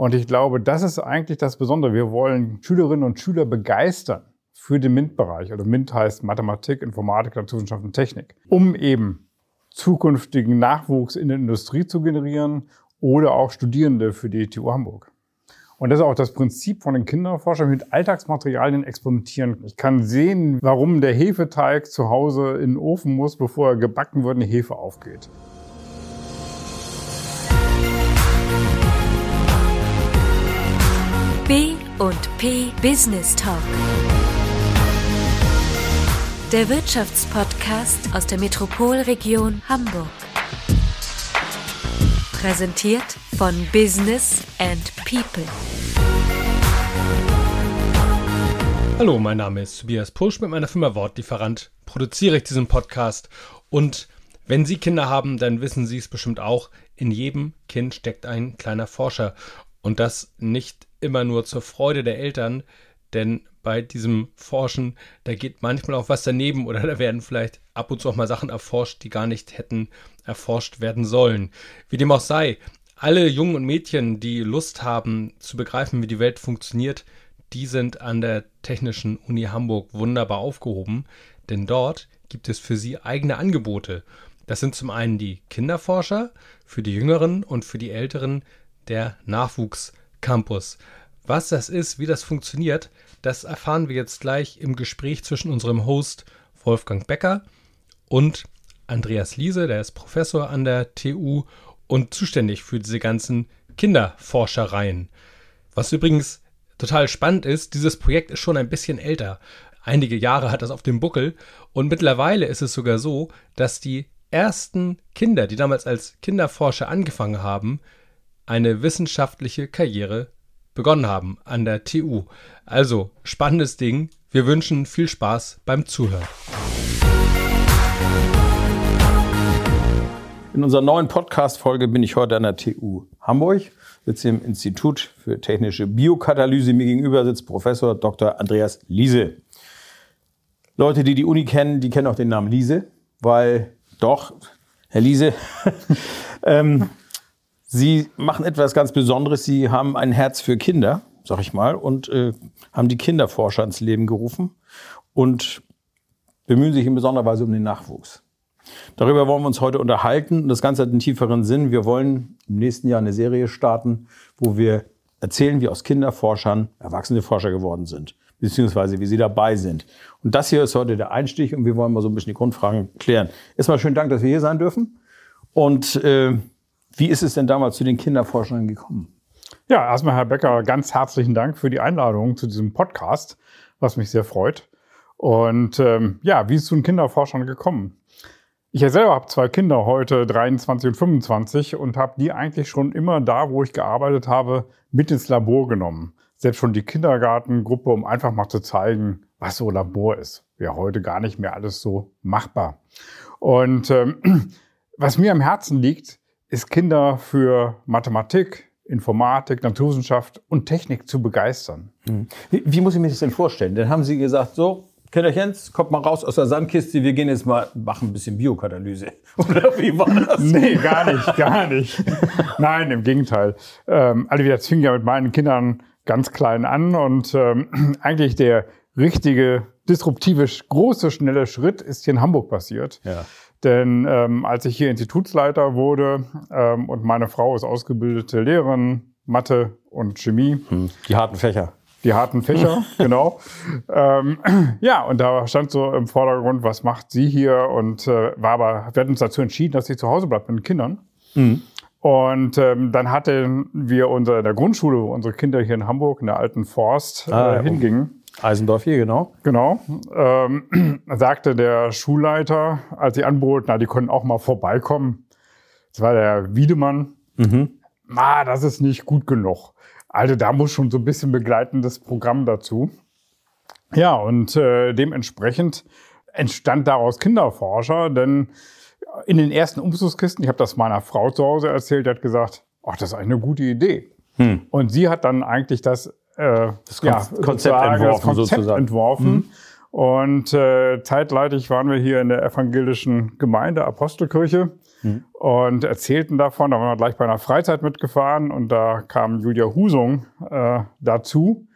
Und ich glaube, das ist eigentlich das Besondere. Wir wollen Schülerinnen und Schüler begeistern für den MINT-Bereich. Also MINT heißt Mathematik, Informatik, Naturwissenschaft und Technik, um eben zukünftigen Nachwuchs in der Industrie zu generieren oder auch Studierende für die TU Hamburg. Und das ist auch das Prinzip von den Kinderforschern mit Alltagsmaterialien experimentieren. Ich kann sehen, warum der Hefeteig zu Hause in den Ofen muss, bevor er gebacken wird und die Hefe aufgeht. B und P Business Talk. Der Wirtschaftspodcast aus der Metropolregion Hamburg. Präsentiert von Business and People. Hallo, mein Name ist Tobias Pusch. Mit meiner Firma Wortlieferant produziere ich diesen Podcast. Und wenn Sie Kinder haben, dann wissen Sie es bestimmt auch. In jedem Kind steckt ein kleiner Forscher. Und das nicht immer nur zur Freude der Eltern, denn bei diesem Forschen, da geht manchmal auch was daneben oder da werden vielleicht ab und zu auch mal Sachen erforscht, die gar nicht hätten erforscht werden sollen. Wie dem auch sei, alle Jungen und Mädchen, die Lust haben zu begreifen, wie die Welt funktioniert, die sind an der Technischen Uni Hamburg wunderbar aufgehoben, denn dort gibt es für sie eigene Angebote. Das sind zum einen die Kinderforscher, für die Jüngeren und für die Älteren der Nachwuchscampus. Was das ist, wie das funktioniert, das erfahren wir jetzt gleich im Gespräch zwischen unserem Host Wolfgang Becker und Andreas Liese, der ist Professor an der TU und zuständig für diese ganzen Kinderforschereien. Was übrigens total spannend ist, dieses Projekt ist schon ein bisschen älter. Einige Jahre hat das auf dem Buckel und mittlerweile ist es sogar so, dass die ersten Kinder, die damals als Kinderforscher angefangen haben, eine wissenschaftliche Karriere begonnen haben an der TU. Also, spannendes Ding. Wir wünschen viel Spaß beim Zuhören. In unserer neuen Podcast-Folge bin ich heute an der TU Hamburg, sitze im Institut für technische Biokatalyse. Mir gegenüber sitzt Professor Dr. Andreas Liese. Leute, die die Uni kennen, die kennen auch den Namen Liese, weil doch, Herr Liese, ähm, Sie machen etwas ganz Besonderes. Sie haben ein Herz für Kinder, sag ich mal, und äh, haben die Kinderforscher ins Leben gerufen und bemühen sich in besonderer Weise um den Nachwuchs. Darüber wollen wir uns heute unterhalten. Das Ganze hat einen tieferen Sinn. Wir wollen im nächsten Jahr eine Serie starten, wo wir erzählen, wie aus Kinderforschern erwachsene Forscher geworden sind, beziehungsweise wie sie dabei sind. Und das hier ist heute der Einstieg und wir wollen mal so ein bisschen die Grundfragen klären. Erstmal schönen Dank, dass wir hier sein dürfen. Und äh, wie ist es denn damals zu den Kinderforschern gekommen? Ja, erstmal, Herr Becker, ganz herzlichen Dank für die Einladung zu diesem Podcast, was mich sehr freut. Und ähm, ja, wie ist es zu den Kinderforschern gekommen? Ich selber habe zwei Kinder heute, 23 und 25, und habe die eigentlich schon immer da, wo ich gearbeitet habe, mit ins Labor genommen. Selbst schon die Kindergartengruppe, um einfach mal zu zeigen, was so Labor ist. Wäre heute gar nicht mehr alles so machbar. Und ähm, was mir am Herzen liegt, ist Kinder für Mathematik, Informatik, Naturwissenschaft und Technik zu begeistern. Hm. Wie, wie, muss ich mir das denn vorstellen? Dann haben Sie gesagt, so, Kinderchens, kommt mal raus aus der Sandkiste, wir gehen jetzt mal, machen ein bisschen Biokatalyse. Oder wie war das? nee, gar nicht, gar nicht. Nein, im Gegenteil. Ähm, also das fing ja mit meinen Kindern ganz klein an und ähm, eigentlich der richtige, disruptive, große, schnelle Schritt ist hier in Hamburg passiert. Ja. Denn ähm, als ich hier Institutsleiter wurde ähm, und meine Frau ist ausgebildete Lehrerin, Mathe und Chemie. Hm, die harten Fächer. Die harten Fächer, genau. Ähm, ja, und da stand so im Vordergrund, was macht sie hier? Und äh, war aber, wir hatten uns dazu entschieden, dass sie zu Hause bleibt mit den Kindern. Mhm. Und ähm, dann hatten wir unsere, in der Grundschule, wo unsere Kinder hier in Hamburg in der alten Forst äh, ah, hingingen, Eisendorf hier, genau. Genau. Ähm, sagte der Schulleiter, als sie anboten, na, die können auch mal vorbeikommen. Das war der Wiedemann. Mhm. Ma, das ist nicht gut genug. Also da muss schon so ein bisschen begleitendes Programm dazu. Ja, und äh, dementsprechend entstand daraus Kinderforscher, denn in den ersten Umzugskisten, ich habe das meiner Frau zu Hause erzählt, die hat gesagt, ach, das ist eine gute Idee. Hm. Und sie hat dann eigentlich das äh, das ja, Konzept entworfen, das Konzept entworfen. Mhm. Und äh, zeitleitig waren wir hier in der evangelischen Gemeinde Apostelkirche Mhm. und erzählten davon. Da waren wir gleich bei einer Freizeit mitgefahren und da kam Julia Husung äh, dazu,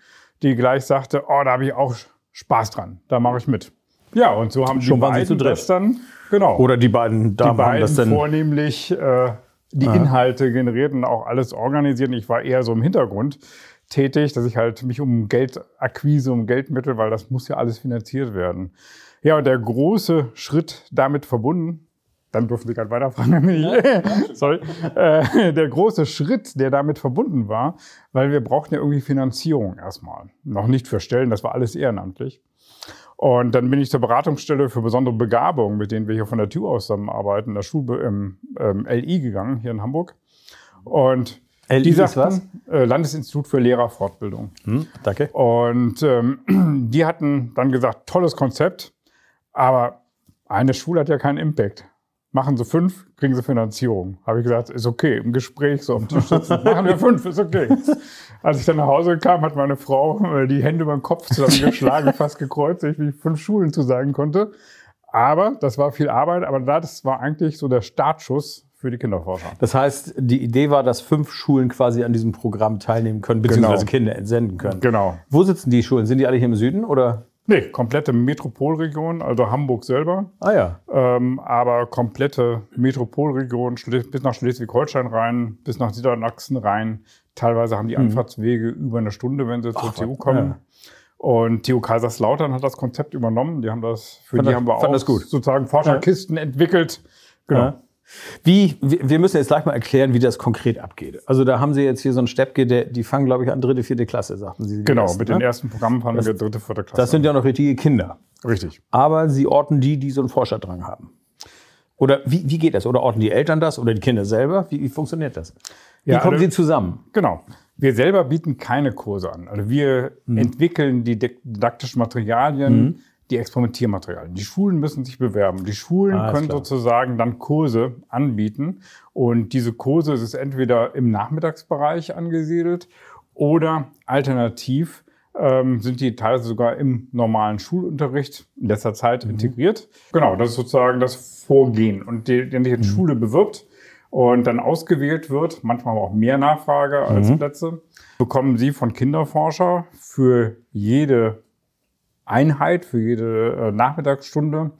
die gleich sagte, oh, da habe ich auch Spaß dran, da mache ich mit. Ja, und so haben Schon die beiden zu dritt. das dann, genau, Oder die beiden die Damen haben beiden das denn. vornehmlich äh, die Inhalte generierten, auch alles organisieren. Ich war eher so im Hintergrund tätig, dass ich halt mich um Geldakquise, um Geldmittel, weil das muss ja alles finanziert werden. Ja, und der große Schritt damit verbunden, dann durften Sie gerade weiterfragen, ich, sorry, äh, der große Schritt, der damit verbunden war, weil wir brauchten ja irgendwie Finanzierung erstmal. Noch nicht für Stellen, das war alles ehrenamtlich. Und dann bin ich zur Beratungsstelle für besondere Begabung, mit denen wir hier von der TU aus zusammenarbeiten, in der Schule im ähm, LI gegangen, hier in Hamburg. Und LI die sagten, was? Äh, Landesinstitut für Lehrerfortbildung. Hm, danke. Und ähm, die hatten dann gesagt, tolles Konzept, aber eine Schule hat ja keinen Impact. Machen Sie fünf, kriegen Sie Finanzierung. Habe ich gesagt, ist okay, im Gespräch so am Tisch sitzen. Machen wir fünf, ist okay. Als ich dann nach Hause kam, hat meine Frau äh, die Hände über den Kopf zusammengeschlagen, fast gekreuzigt, wie ich fünf Schulen zusagen konnte. Aber das war viel Arbeit, aber das war eigentlich so der Startschuss für die Kinderforscher. Das heißt, die Idee war, dass fünf Schulen quasi an diesem Programm teilnehmen können, beziehungsweise Genau. Kinder entsenden können. Genau. Wo sitzen die Schulen? Sind die alle hier im Süden oder? Nee, komplette Metropolregion, also Hamburg selber. Ah ja. Ähm, aber komplette Metropolregion bis nach Schleswig-Holstein rein, bis nach Niedersachsen rein. Teilweise haben die Anfahrtswege über eine Stunde, wenn sie zur Mhm. Ach, TU kommen. ja. Und TU Kaiserslautern hat das Konzept übernommen. Die haben das, für Fand die das- haben wir auch sozusagen Forscherkisten entwickelt. Genau. Ja. Wie, wir müssen jetzt gleich mal erklären, wie das konkret abgeht. Also da haben Sie jetzt hier so einen Steppke, der, die fangen, glaube ich, an dritte, vierte Klasse, sagten Sie. Genau, ersten, mit den ne? ersten Programmen fahren wir dritte, vierte Klasse. Das sind ja noch richtige Kinder. richtig. Aber Sie orten die, die so einen Forscherdrang haben. Oder wie, wie geht das? Oder orten die Eltern das oder die Kinder selber? Wie, wie funktioniert das? Wie Ja, kommen alle- Sie zusammen? Genau. Wir selber bieten keine Kurse an. Also wir Mhm. entwickeln die di- didaktischen Materialien, die Experimentiermaterialien. Die Schulen müssen sich bewerben. Die Schulen Ah, können klar. sozusagen dann Kurse anbieten. Und diese Kurse es ist entweder im Nachmittagsbereich angesiedelt oder alternativ ähm, sind die teilweise sogar im normalen Schulunterricht in letzter Mhm. Zeit integriert. Genau, das ist sozusagen das Vorgehen. Und die, wenn sich Mhm. eine Schule bewirbt, und dann ausgewählt wird, manchmal auch mehr Nachfrage als Mhm. Plätze, bekommen Sie von Kinderforscher für jede Einheit, für jede äh, Nachmittagsstunde,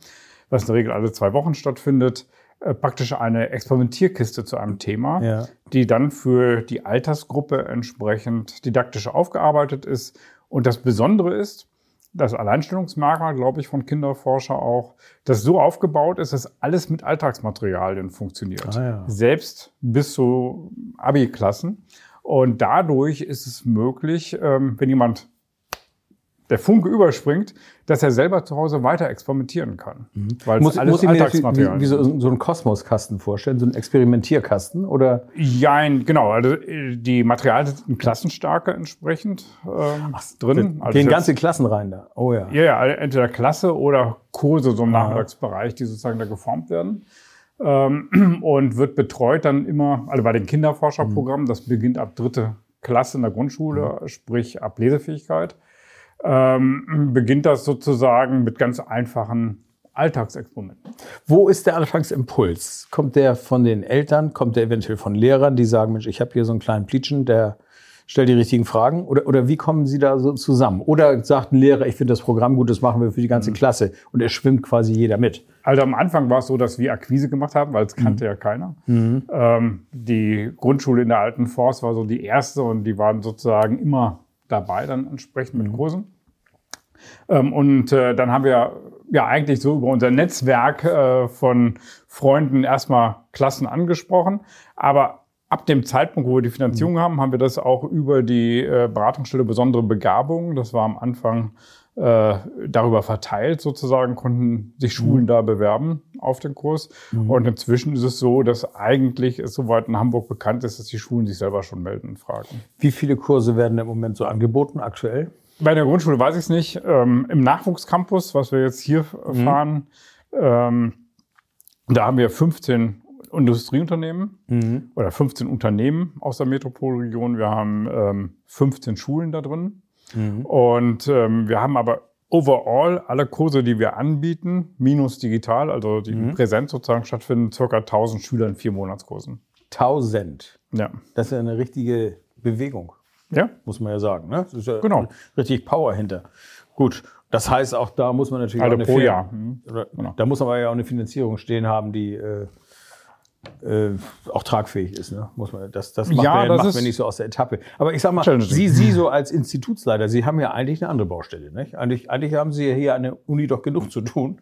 was in der Regel alle zwei Wochen stattfindet, äh, praktisch eine Experimentierkiste zu einem Thema, Ja. die dann für die Altersgruppe entsprechend didaktisch aufgearbeitet ist. Und das Besondere ist, das Alleinstellungsmerkmal, glaube ich, von Kinderforscher auch, dass so aufgebaut ist, dass alles mit Alltagsmaterialien funktioniert. Ah, ja. Selbst bis zu Abi-Klassen. Und dadurch ist es möglich, ähm, wenn jemand der Funke überspringt, dass er selber zu Hause weiter experimentieren kann. Weil es Muss, alles muss ich mir wie, wie, so, so einen Kosmoskasten vorstellen, so einen Experimentierkasten? Oder Jein, genau. Also äh, die Materialien sind in Klassenstärke entsprechend ähm, drin. Also gehen ganze Klassen rein da? Oh ja. Ja, ja, also entweder Klasse oder Kurse so im Nachmittagsbereich, die sozusagen da geformt werden. Ähm, und wird betreut dann immer, also bei den Kinderforscherprogrammen, das beginnt ab dritte Klasse in der Grundschule, sprich ab Lesefähigkeit, ähm, beginnt das sozusagen mit ganz einfachen Alltagsexperimenten. Wo ist der Anfangsimpuls? Kommt der von den Eltern? Kommt der eventuell von Lehrern, die sagen, Mensch, ich habe hier so einen kleinen Plitschen, der stellt die richtigen Fragen? Oder, oder wie kommen Sie da so zusammen? Oder sagt ein Lehrer, ich finde das Programm gut, das machen wir für die ganze Klasse und es schwimmt quasi jeder mit? Also am Anfang war es so, dass wir Akquise gemacht haben, weil es kannte ja keiner. Ähm, die Grundschule in der alten Forst war so die erste und die waren sozusagen immer dabei dann entsprechend mit Kursen. Ähm, und äh, dann haben wir ja eigentlich so über unser Netzwerk äh, von Freunden erstmal Klassen angesprochen. Aber ab dem Zeitpunkt, wo wir die Finanzierung haben, haben wir das auch über die äh, Beratungsstelle besondere Begabung. Das war am Anfang äh, darüber verteilt sozusagen, konnten sich Schulen da bewerben auf den Kurs. Und inzwischen ist es so, dass eigentlich es soweit in Hamburg bekannt ist, dass die Schulen sich selber schon melden und fragen. Wie viele Kurse werden im Moment so angeboten aktuell? Bei der Grundschule weiß ich es nicht. Ähm, Im Nachwuchscampus, was wir jetzt hier Mhm. fahren, ähm, da haben wir 15 Industrieunternehmen Mhm. oder 15 Unternehmen aus der Metropolregion. Wir haben ähm, 15 Schulen da drin. Mhm. Und ähm, wir haben aber overall alle Kurse, die wir anbieten, minus digital, also die Mhm. Präsenz sozusagen stattfinden, circa 1000 Schüler in vier Monatskursen. 1000. Ja. Das ist ja eine richtige Bewegung, Ja, muss man ja sagen. Ne? Das ist ja Genau. richtig Power hinter. Gut, das heißt, auch da muss man natürlich also auch eine pro Jahr. Mhm. Genau. Da muss aber ja auch eine Finanzierung stehen haben, die äh, äh, auch tragfähig ist. Ne? Muss man, das das macht, Ja, man, das macht man nicht so aus der Etappe. Aber ich sag mal. Sie, Sie so als Institutsleiter, Sie haben ja eigentlich eine andere Baustelle. Nicht? Eigentlich, eigentlich haben Sie ja hier an der Uni doch genug zu tun.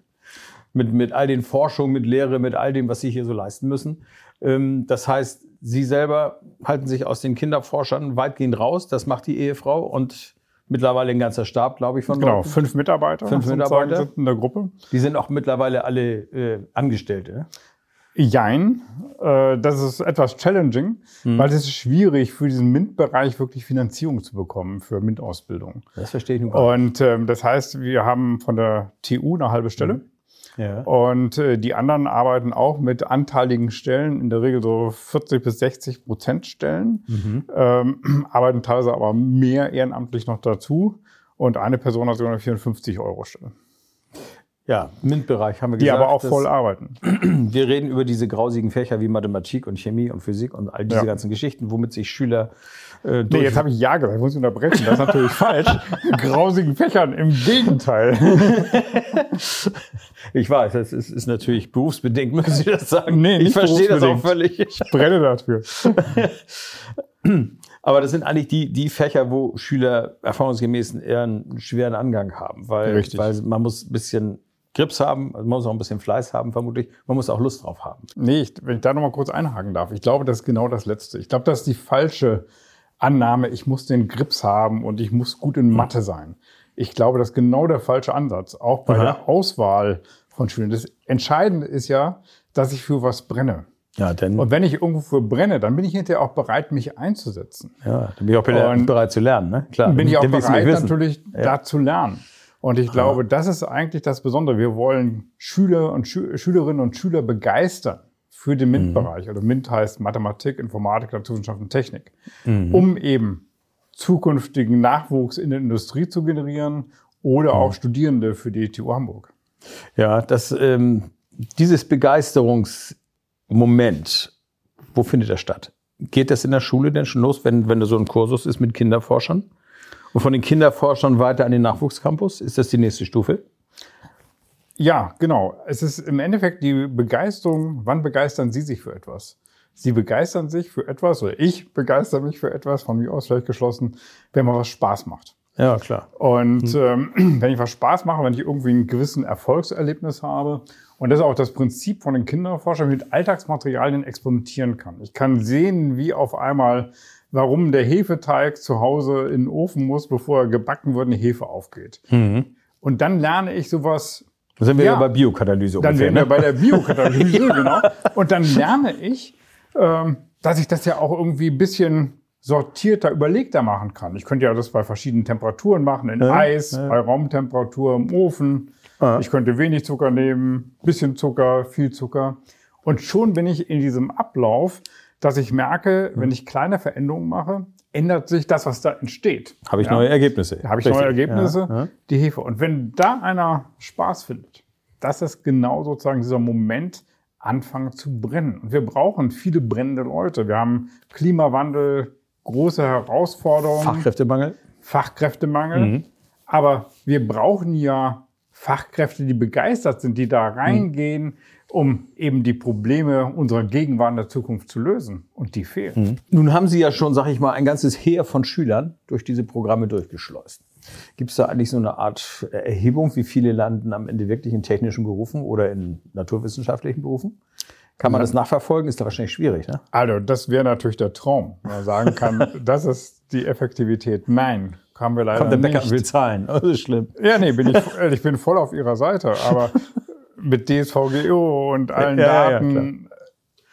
Mit, mit all den Forschungen, mit Lehre, mit all dem, was Sie hier so leisten müssen. Ähm, das heißt, Sie selber halten sich aus den Kinderforschern weitgehend raus. Das macht die Ehefrau und mittlerweile ein ganzer Stab, glaube ich, von Genau, Leuten. fünf Mitarbeiter, Fünf Mitarbeiter. sind in der Gruppe. Die sind auch mittlerweile alle äh, Angestellte. Jein, äh, das ist etwas challenging, Mhm. weil es ist schwierig für diesen MINT-Bereich wirklich Finanzierung zu bekommen für MINT-Ausbildung. Das verstehe ich nun gar Und ähm, das heißt, wir haben von der TU eine halbe Stelle. nicht. Ja. Und äh, die anderen arbeiten auch mit anteiligen Stellen, in der Regel so 40 bis 60 Prozent Stellen, Mhm. ähm, arbeiten teilweise aber mehr ehrenamtlich noch dazu. Und eine Person hat sogar eine 54 Euro Stelle, Ja, MINT-Bereich haben wir die gesagt. aber auch voll arbeiten. Wir reden über diese grausigen Fächer wie Mathematik und Chemie und Physik und all diese Ja. ganzen Geschichten, womit sich Schüler äh, Nee, jetzt habe ich Ja gesagt, ich muss unterbrechen. Das ist natürlich falsch. Grausigen Fächern, im Gegenteil. ich weiß, das ist, ist natürlich berufsbedingt, müssen Sie das sagen. Nee, ich verstehe das auch völlig. Ich brenne dafür. Aber das sind eigentlich die, die Fächer, wo Schüler erfahrungsgemäß eher einen schweren Angang haben, weil, Richtig. weil man muss ein bisschen Grips haben, also man muss auch ein bisschen Fleiß haben, vermutlich. Man muss auch Lust drauf haben. Nee, ich, wenn ich da nochmal kurz einhaken darf. Ich glaube, das ist genau das Letzte. Ich glaube, das ist die falsche Annahme, ich muss den Grips haben und ich muss gut in Mathe sein. Ich glaube, das ist genau der falsche Ansatz. Auch bei Aha. der Auswahl von Schülern. Das Entscheidende ist ja, dass ich für was brenne. Ja, dann, Und wenn ich irgendwo für brenne, dann bin ich hinterher auch bereit, mich einzusetzen. ja, dann bin ich auch bereit, bereit zu lernen. Ne? Klar, bin ich auch bereit, natürlich da zu lernen. Und ich glaube, das ist eigentlich das Besondere. Wir wollen Schüler und Schü Schülerinnen und Schüler begeistern für den MINT-Bereich. Also MINT heißt Mathematik, Informatik, Naturwissenschaften, Technik. Um eben zukünftigen Nachwuchs in der Industrie zu generieren oder auch Studierende für die TU Hamburg. Ja, das, ähm, dieses Begeisterungsmoment, wo findet das statt? Geht das in der Schule denn schon los, wenn, wenn da so ein Kursus ist mit Kinderforschern? Und von den Kinderforschern weiter an den Nachwuchscampus? Ist das die nächste Stufe? Ja, genau. Es ist im Endeffekt die Begeisterung. Wann begeistern Sie sich für etwas? Sie begeistern sich für etwas, oder ich begeister mich für etwas, von mir aus vielleicht geschlossen, wenn man was Spaß macht. Ja, klar. Und ähm, wenn ich was Spaß mache, wenn ich irgendwie einen gewissen Erfolgserlebnis habe, und das ist auch das Prinzip von den Kinderforschern, mit Alltagsmaterialien experimentieren kann. Ich kann sehen, wie auf einmal, warum der Hefeteig zu Hause in den Ofen muss, bevor er gebacken wird, eine Hefe aufgeht. Und dann lerne ich sowas Da sind wir ja, Ja. bei Biokatalyse dann ungefähr. wären wir Ne? bei der Biokatalyse, genau. Und dann lerne ich, ähm, dass ich das ja auch irgendwie ein bisschen sortierter, überlegter machen kann. Ich könnte ja das bei verschiedenen Temperaturen machen, in Eis, bei Raumtemperatur, im Ofen. Ich könnte wenig Zucker nehmen, bisschen Zucker, viel Zucker. Und schon bin ich in diesem Ablauf, dass ich merke, wenn ich kleine Veränderungen mache, ändert sich das, was da entsteht. Habe ich Ja. neue Ergebnisse. Habe ich neue Richtig. Ergebnisse, Ja, die Hefe. Und wenn da einer Spaß findet, das ist genau sozusagen dieser Moment, anfangen zu brennen. Und wir brauchen viele brennende Leute. Wir haben Klimawandel, große Herausforderungen, Fachkräftemangel? Fachkräftemangel. Aber wir brauchen ja Fachkräfte, die begeistert sind, die da reingehen, um eben die Probleme unserer Gegenwart in der Zukunft zu lösen. Und die fehlen. Nun haben Sie ja schon, sag ich mal, ein ganzes Heer von Schülern durch diese Programme durchgeschleust. Gibt es da eigentlich so eine Art Erhebung, wie viele landen am Ende wirklich in technischen Berufen oder in naturwissenschaftlichen Berufen? Kann man das nachverfolgen? Ist da wahrscheinlich schwierig, ne? Also, das wäre natürlich der Traum. wenn Man sagen kann, das ist die Effektivität. Nein, haben wir leider Kommt der Bäcker nicht. und will zahlen. Oh, das ist schlimm. Ja, nee, bin ich, ich bin voll auf Ihrer Seite, aber mit DSVGO und allen Ja, ja, ja, Daten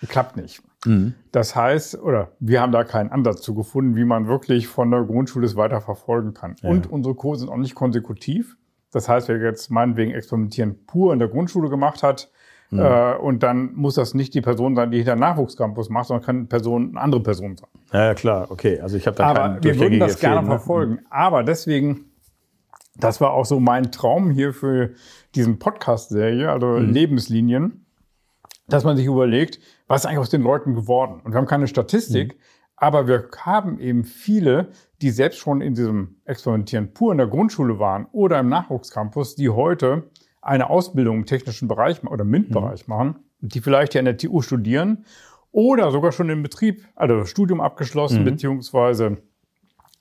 äh, klappt nicht. Das heißt, oder wir haben da keinen Ansatz zu gefunden, wie man wirklich von der Grundschule es weiter verfolgen kann. Und unsere Kurse sind auch nicht konsekutiv. Das heißt, wer jetzt meinetwegen Experimentieren pur in der Grundschule gemacht hat, äh, und dann muss das nicht die Person sein, die hinter dem Nachwuchscampus macht, sondern kann eine Person, eine andere Person sein. Ja, ja, klar, okay. Also ich habe da Aber keinen wir würden das gerne ne? verfolgen. Aber deswegen Das war auch so mein Traum hier für diesen Podcast-Serie, also Lebenslinien, dass man sich überlegt, was ist eigentlich aus den Leuten geworden? Und wir haben keine Statistik, aber wir haben eben viele, die selbst schon in diesem Experimentieren pur in der Grundschule waren oder im Nachwuchscampus, die heute eine Ausbildung im technischen Bereich oder MINT-Bereich machen, die vielleicht ja in der TU studieren oder sogar schon im Betrieb, also Studium abgeschlossen, beziehungsweise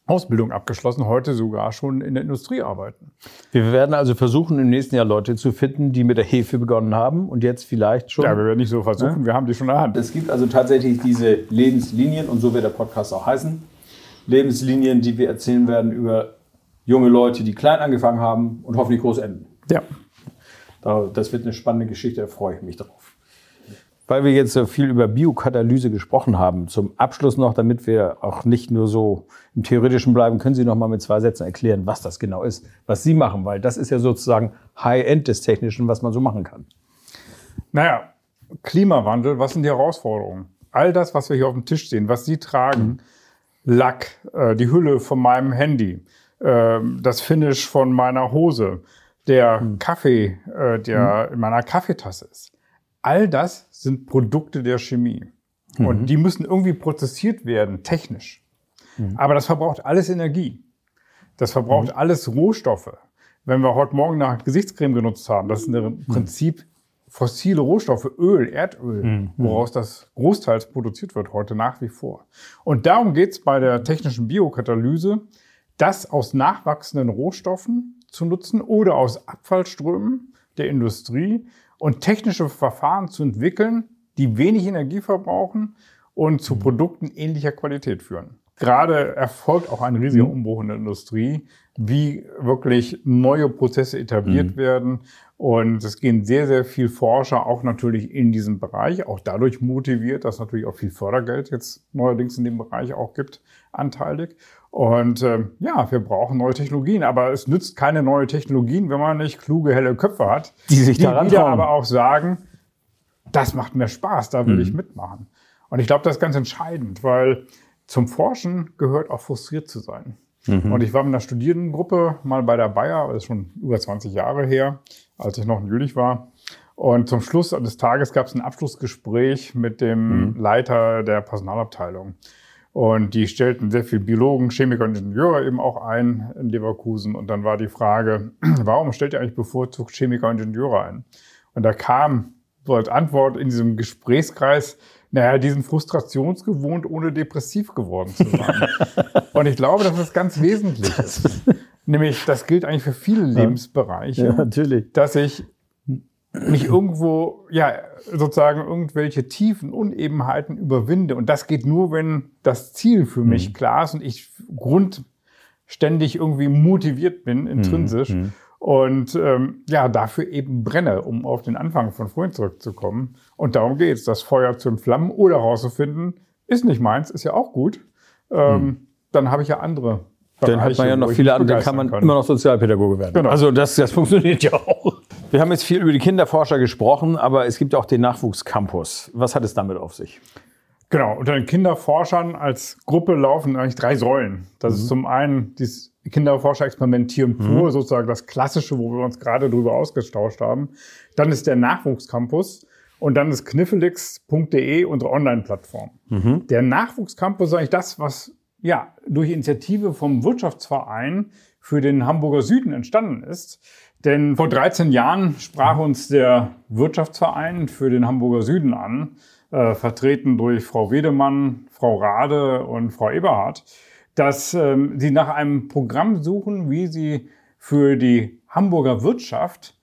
Ausbildung abgeschlossen, heute sogar schon in der Industrie arbeiten. Wir werden also versuchen, im nächsten Jahr Leute zu finden, die mit der Hefe begonnen haben und jetzt vielleicht schon. Ja, wir werden nicht so versuchen, wir haben die schon in der Hand. Es gibt also tatsächlich diese Lebenslinien und so wird der Podcast auch heißen. Lebenslinien, die wir erzählen werden über junge Leute, die klein angefangen haben und hoffentlich groß enden. Ja. Da- Das wird eine spannende Geschichte, da freue ich mich drauf. Weil wir jetzt so viel über Biokatalyse gesprochen haben, zum Abschluss noch, damit wir auch nicht nur so im Theoretischen bleiben, können Sie noch mal mit zwei Sätzen erklären, was das genau ist, was Sie machen, weil das ist ja sozusagen High-End des Technischen, was man so machen kann. Naja, Klimawandel, was sind die Herausforderungen? All das, was wir hier auf dem Tisch sehen, was Sie tragen, Lack, äh, die Hülle von meinem Handy, äh, das Finish von meiner Hose, der Kaffee, äh, der in meiner Kaffeetasse ist. All das sind Produkte der Chemie. Und die müssen irgendwie prozessiert werden, technisch. Aber das verbraucht alles Energie. Das verbraucht alles Rohstoffe. Wenn wir heute Morgen eine Gesichtscreme genutzt haben, das ist im Prinzip fossile Rohstoffe, Öl, Erdöl, woraus das großteils produziert wird heute nach wie vor. Und darum geht es bei der technischen Biokatalyse, das aus nachwachsenden Rohstoffen zu nutzen oder aus Abfallströmen der Industrie und technische Verfahren zu entwickeln, die wenig Energie verbrauchen und zu Produkten ähnlicher Qualität führen. Gerade erfolgt auch ein riesiger Umbruch in der Industrie, wie wirklich neue Prozesse etabliert werden. Und es gehen sehr, sehr viel Forscher auch natürlich in diesem Bereich, auch dadurch motiviert, dass natürlich auch viel Fördergeld jetzt neuerdings in dem Bereich auch gibt, anteilig. Und ähm, ja, wir brauchen neue Technologien, aber es nützt keine neue Technologien, wenn man nicht kluge, helle Köpfe hat, Die sich daran wieder aber auch sagen, das macht mir Spaß, da will ich mitmachen. Und ich glaube, das ist ganz entscheidend, weil zum Forschen gehört auch frustriert zu sein. Und ich war mit einer Studierendengruppe mal bei der Bayer, das ist schon über 20 Jahre her, als ich noch in Jülich war. Und zum Schluss des Tages gab es ein Abschlussgespräch mit dem Leiter der Personalabteilung. Und die stellten sehr viele Biologen, Chemiker und Ingenieure eben auch ein in Leverkusen. Und dann war die Frage, warum stellt ihr eigentlich bevorzugt Chemiker und Ingenieure ein? Und da kam so als Antwort in diesem Gesprächskreis, naja, die sind frustrationsgewohnt, ohne depressiv geworden zu sein. und ich glaube, dass das ganz wesentlich ist. Nämlich, das gilt eigentlich für viele Lebensbereiche natürlich. dass ich mich irgendwo, ja, sozusagen irgendwelche tiefen Unebenheiten überwinde. Und das geht nur, wenn das Ziel für mich klar ist und ich grundständig irgendwie motiviert bin, intrinsisch. Und ähm, ja, dafür eben brenne, um auf den Anfang von vorhin zurückzukommen. Und darum geht es, das Feuer zu entflammen oder herauszufinden, ist nicht meins, ist ja auch gut. Ähm, Dann habe ich ja andere. Dann hat man ja noch viele andere, dann kann man immer noch Sozialpädagoge werden. Genau. Also das, das funktioniert ja auch. Wir haben jetzt viel über die Kinderforscher gesprochen, aber es gibt auch den Nachwuchscampus. Was hat es damit auf sich? Genau, unter den Kinderforschern als Gruppe laufen eigentlich drei Säulen. Das ist zum einen dieses Kinderforscher experimentieren pur, sozusagen das Klassische, wo wir uns gerade drüber ausgetauscht haben. Dann ist der Nachwuchscampus und dann ist kniffelix.de unsere Online-Plattform. Der Nachwuchscampus ist eigentlich das, was ja durch Initiative vom Wirtschaftsverein für den Hamburger Süden entstanden ist. Denn vor 13 Jahren sprach uns der Wirtschaftsverein für den Hamburger Süden an, äh, vertreten durch Frau Wedemann, Frau Rade und Frau Eberhardt, dass ähm, sie nach einem Programm suchen, wie sie für die Hamburger Wirtschaft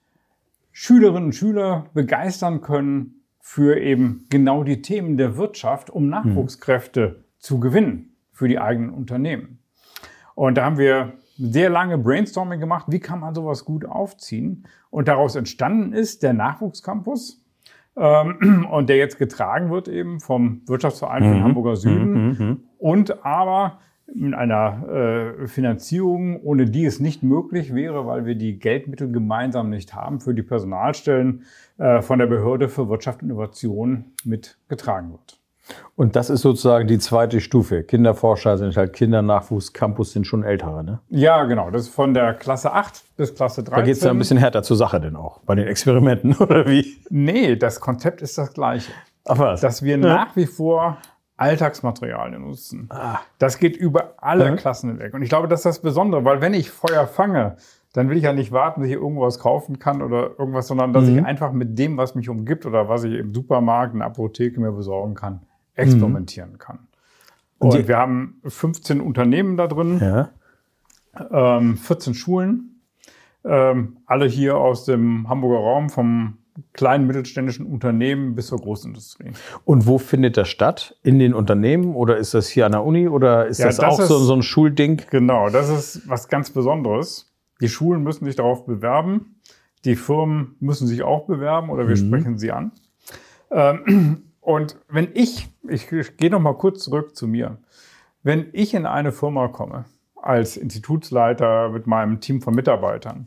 Schülerinnen und Schüler begeistern können für eben genau die Themen der Wirtschaft, um Nachwuchskräfte zu gewinnen für die eigenen Unternehmen. Und da haben wir sehr lange Brainstorming gemacht, wie kann man sowas gut aufziehen. Und daraus entstanden ist der Nachwuchscampus, ähm, und der jetzt getragen wird eben vom Wirtschaftsverein für den Hamburger Süden und aber mit einer äh, Finanzierung, ohne die es nicht möglich wäre, weil wir die Geldmittel gemeinsam nicht haben für die Personalstellen äh, von der Behörde für Wirtschaft und Innovation mitgetragen wird. Und das ist sozusagen die zweite Stufe. Kinderforscher sind halt Kindernachwuchs, Campus sind schon ältere, ne? Ja, genau. Das ist von der Klasse 8 bis Klasse 13. Da geht es ja ein bisschen härter zur Sache denn auch, bei den Experimenten, oder wie? Nee, das Konzept ist das gleiche. Ach was? Dass wir nach wie vor Alltagsmaterialien nutzen. Ah. Das geht über alle Mhm. Klassen hinweg. Und ich glaube, das ist das Besondere, weil wenn ich Feuer fange, dann will ich ja nicht warten, dass ich irgendwas kaufen kann oder irgendwas, sondern dass Mhm. ich einfach mit dem, was mich umgibt oder was ich im Supermarkt, in der Apotheke mir besorgen kann, experimentieren kann. Mhm. Und Und die- wir haben 15 Unternehmen da drin, Ja. ähm, 14 Schulen, ähm, alle hier aus dem Hamburger Raum, vom kleinen mittelständischen Unternehmen bis zur Großindustrie. Und wo findet das statt? In den Unternehmen oder ist das hier an der Uni oder ist Ja, das, das auch so, ist- so ein Schulding? Genau, das ist was ganz Besonderes. Die Schulen müssen sich darauf bewerben. Die Firmen müssen sich auch bewerben oder wir sprechen sie an. Ähm, und wenn ich, ich, gehe noch mal kurz zurück zu mir. Wenn ich in eine Firma komme, als Institutsleiter mit meinem Team von Mitarbeitern,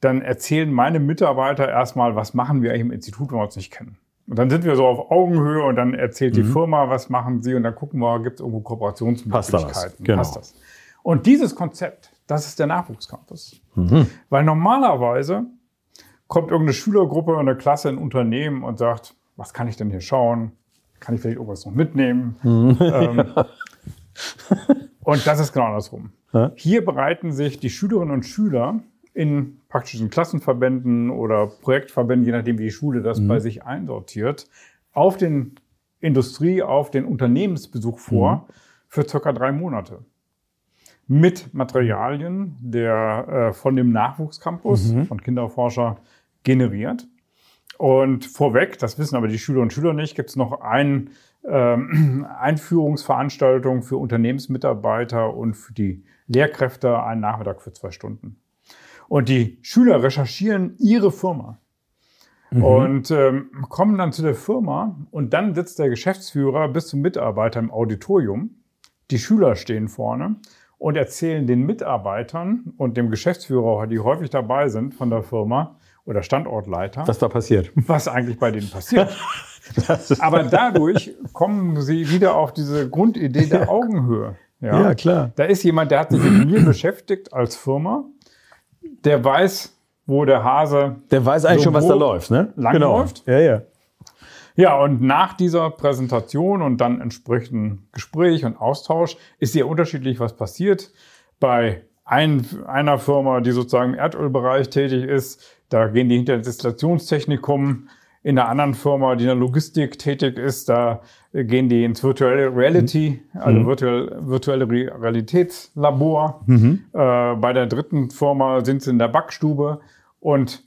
dann erzählen meine Mitarbeiter erstmal, was machen wir eigentlich im Institut, wenn wir uns nicht kennen. Und dann sind wir so auf Augenhöhe und dann erzählt die Firma, was machen sie und dann gucken wir, gibt es irgendwo Kooperationsmöglichkeiten. Passt da was? Genau. Passt das? Und dieses Konzept, das ist der Nachwuchscampus. Weil normalerweise kommt irgendeine Schülergruppe, eine Klasse, ein Unternehmen und sagt, was kann ich denn hier schauen? Kann ich vielleicht irgendwas noch mitnehmen? ähm, und das ist genau andersrum. Ja. Hier bereiten sich die Schülerinnen und Schüler in praktischen Klassenverbänden oder Projektverbänden, je nachdem wie die Schule das bei sich einsortiert, auf den Industrie, auf den Unternehmensbesuch vor für circa drei Monate. Mit Materialien, der äh, von dem Nachwuchscampus, von Kinderforscher generiert. Und vorweg, das wissen aber die Schüler und Schüler nicht, gibt es noch ein, ähm, Einführungsveranstaltung für Unternehmensmitarbeiter und für die Lehrkräfte, einen Nachmittag für zwei Stunden. Und die Schüler recherchieren ihre Firma und ähm, kommen dann zu der Firma und dann sitzt der Geschäftsführer bis zum Mitarbeiter im Auditorium. Die Schüler stehen vorne und erzählen den Mitarbeitern und dem Geschäftsführer, die häufig dabei sind von der Firma oder Standortleiter, Was da passiert? was eigentlich bei denen passiert. Aber dadurch kommen sie wieder auf diese Grundidee der Augenhöhe. Ja, klar. Da ist jemand, der hat sich mit mir beschäftigt als Firma, der weiß, wo der Hase Der weiß eigentlich schon, was da läuft, ne? lang läuft? Ja, ja. Ja, und nach dieser Präsentation und dann entsprechend Gespräch und Austausch ist sehr unterschiedlich, was passiert. Bei ein, einer Firma, die sozusagen im Erdölbereich tätig ist, da gehen die hinter das Installationstechnikum. In einer anderen Firma, die in der Logistik tätig ist, da gehen die ins Virtual Reality, also virtuell, virtuelle Re- Realitätslabor. Äh, bei der dritten Firma sind sie in der Backstube und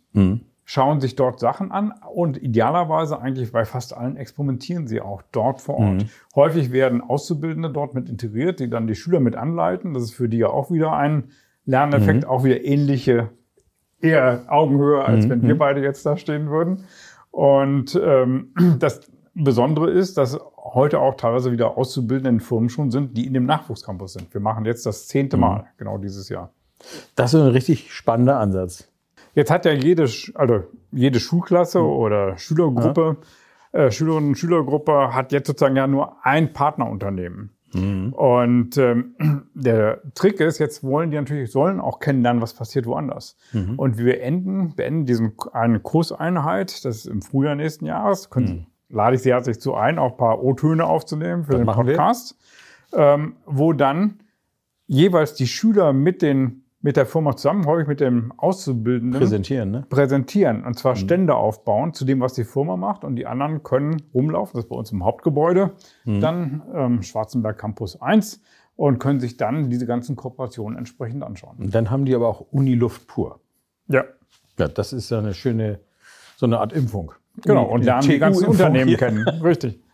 schauen sich dort Sachen an und idealerweise eigentlich bei fast allen experimentieren sie auch dort vor Ort. Häufig werden Auszubildende dort mit integriert, die dann die Schüler mit anleiten. Das ist für die ja auch wieder ein Lerneffekt, auch wieder ähnliche, eher Augenhöhe, als wenn wir beide jetzt da stehen würden. Und ähm, das Besondere ist, dass heute auch teilweise wieder Auszubildende in Firmen schon sind, die in dem Nachwuchscampus sind. Wir machen jetzt das zehnte Mal, genau dieses Jahr. Das ist ein richtig spannender Ansatz. Jetzt hat ja jede, also jede Schulklasse oder Schülergruppe, äh, Schülerinnen und Schülergruppe hat jetzt sozusagen ja nur ein Partnerunternehmen. Und ähm, der Trick ist, jetzt wollen die natürlich, sollen auch kennenlernen, was passiert woanders. Und wir enden, beenden diesen eine Kurseinheit, das ist im Frühjahr nächsten Jahres, können, lade ich Sie herzlich zu ein, auch ein paar O-Töne aufzunehmen für den machen wir. Podcast, ähm, wo dann jeweils die Schüler mit den mit der Firma zusammen, häufig mit dem Auszubildenden, Präsentieren, ne? präsentieren. Und zwar Stände aufbauen zu dem, was die Firma macht. Und die anderen können rumlaufen, das ist bei uns im Hauptgebäude, dann ähm, Schwarzenberg Campus 1 und können sich dann diese ganzen Kooperationen entsprechend anschauen. Und dann haben die aber auch Uniluft pur. Ja, Ja, das ist ja eine schöne, so eine Art Impfung. genau. Und lernen die ganzen Unternehmen hier. kennen. Richtig.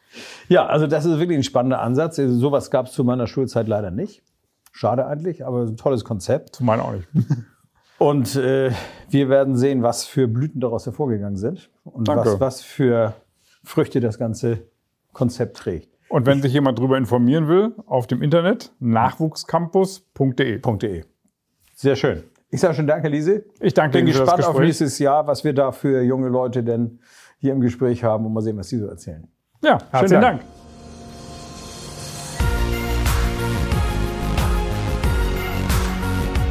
Ja, also das ist wirklich ein spannender Ansatz. Also sowas gab es zu meiner Schulzeit leider nicht. Schade eigentlich, aber ein tolles Konzept. Zu meinen auch nicht. Und äh, wir werden sehen, was für Blüten daraus hervorgegangen sind und was, was für Früchte das ganze Konzept trägt. Und wenn sich jemand darüber informieren will, auf dem Internet nachwuchscampus.de. .de. Sehr schön. Ich sage schon danke, Lise. Ich danke Bin Ihnen für das gespannt auf nächstes Jahr, was wir da für junge Leute denn hier im Gespräch haben und mal sehen, was die so erzählen. Ja, herzlichen Dank. Dank.